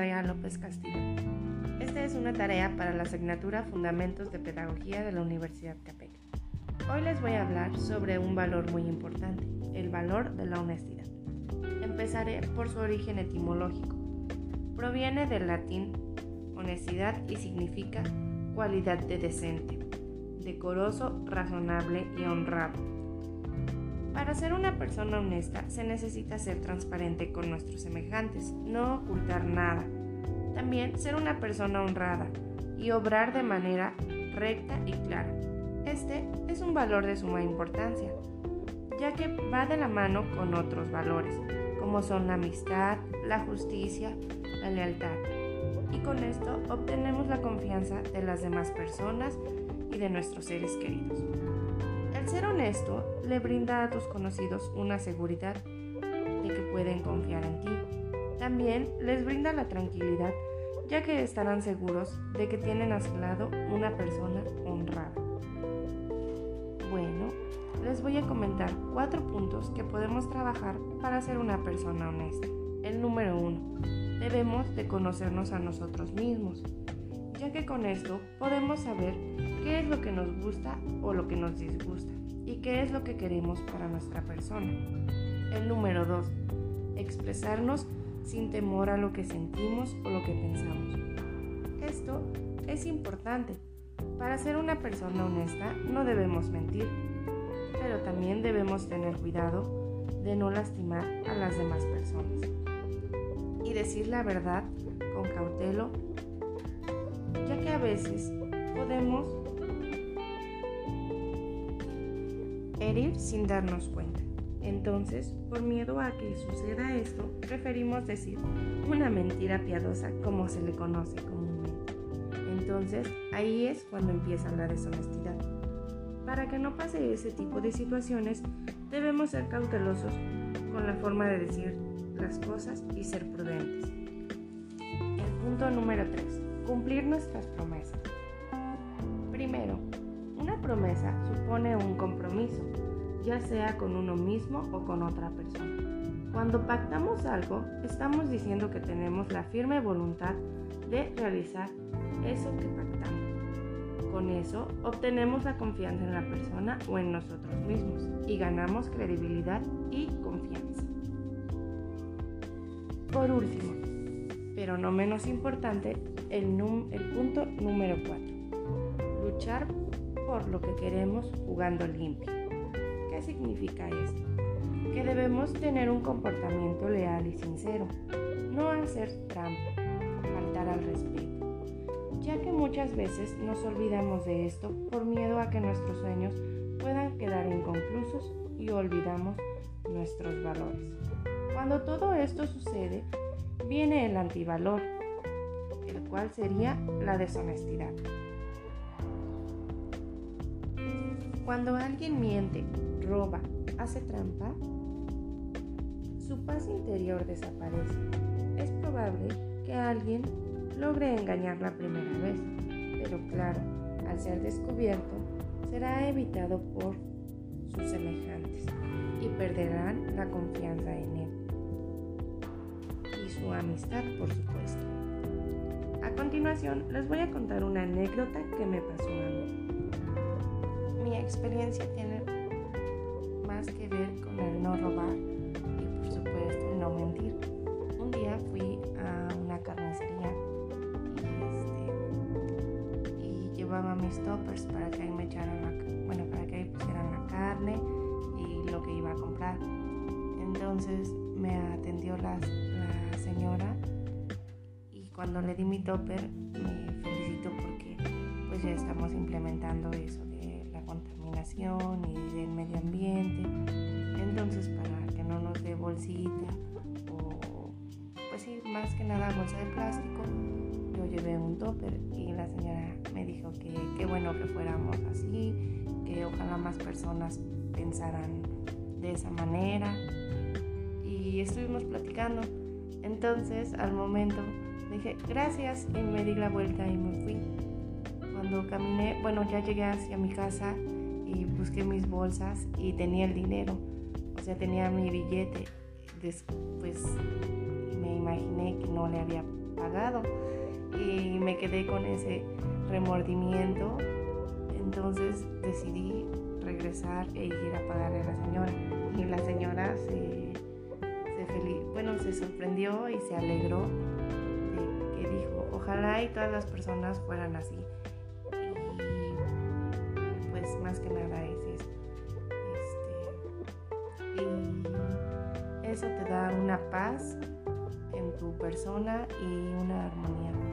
Andrea López Castillo. Esta es una tarea para la asignatura Fundamentos de Pedagogía de la Universidad Capec. Hoy les voy a hablar sobre un valor muy importante, el valor de la honestidad. Empezaré por su origen etimológico. Proviene del latín honestidad y significa cualidad de decente, decoroso, razonable y honrado para ser una persona honesta se necesita ser transparente con nuestros semejantes, no ocultar nada. También ser una persona honrada y obrar de manera recta y clara. Este es un valor de suma importancia, ya que va de la mano con otros valores, como son la amistad, la justicia, la lealtad. Y con esto obtenemos la confianza de las demás personas y de nuestros seres queridos. El ser honesto le brinda a tus conocidos una seguridad de que pueden confiar en ti. También les brinda la tranquilidad ya que estarán seguros de que tienen a su lado una persona honrada. Bueno, les voy a comentar cuatro puntos que podemos trabajar para ser una persona honesta. El número uno, debemos de conocernos a nosotros mismos, ya que con esto podemos saber qué es lo que nos gusta o lo que nos disgusta y qué es lo que queremos para nuestra persona. El número 2. Expresarnos sin temor a lo que sentimos o lo que pensamos. Esto es importante. Para ser una persona honesta no debemos mentir, pero también debemos tener cuidado de no lastimar a las demás personas. Y decir la verdad con cautelo, ya que a veces podemos herir sin darnos cuenta. Entonces, por miedo a que suceda esto, preferimos decir una mentira piadosa como se le conoce comúnmente. Entonces, ahí es cuando empieza la deshonestidad. Para que no pase ese tipo de situaciones, debemos ser cautelosos con la forma de decir las cosas y ser prudentes. El punto número 3. Cumplir nuestras promesas. Primero, una promesa supone un compromiso, ya sea con uno mismo o con otra persona. Cuando pactamos algo, estamos diciendo que tenemos la firme voluntad de realizar eso que pactamos. Con eso obtenemos la confianza en la persona o en nosotros mismos y ganamos credibilidad y confianza. Por último, pero no menos importante, el, el punto número 4. Luchar por lo que queremos jugando limpio. ¿Qué significa esto? Que debemos tener un comportamiento leal y sincero, no hacer trampa, faltar al respeto, ya que muchas veces nos olvidamos de esto por miedo a que nuestros sueños puedan quedar inconclusos y olvidamos nuestros valores. Cuando todo esto sucede, viene el antivalor, el cual sería la deshonestidad. Cuando alguien miente, roba, hace trampa, su paz interior desaparece. Es probable que alguien logre engañar la primera vez, pero claro, al ser descubierto, será evitado por sus semejantes y perderán la confianza en él su amistad, por supuesto. A continuación, les voy a contar una anécdota que me pasó a mí mi experiencia tiene más que ver con el no robar y por supuesto no mentir. Un día fui a una carnicería y, este, llevaba mis toppers para que me echaran bueno, para que ahí pusieran la carne y lo que iba a comprar. Entonces me atendió la, la señora y cuando le di mi topper me felicitó porque pues ya estamos implementando eso contaminación y del medio ambiente. Entonces, para que no nos dé bolsita o, pues sí, más que nada bolsa de plástico, yo llevé un topper y la señora me dijo que qué bueno que fuéramos así, que ojalá más personas pensaran de esa manera. Y estuvimos platicando. Entonces, al momento, dije gracias y me di la vuelta y me fui cuando caminé, bueno, ya llegué hacia mi casa y busqué mis bolsas y tenía el dinero, o sea, tenía mi billete. Después me imaginé que no le había pagado y me quedé con ese remordimiento. Entonces decidí regresar e ir a pagarle a la señora. Y la señora se, se bueno, se sorprendió y se alegró de que dijo, ojalá y todas las personas fueran así. Y pues más que nada es eso. Este, y eso te da una paz en tu persona y una armonía.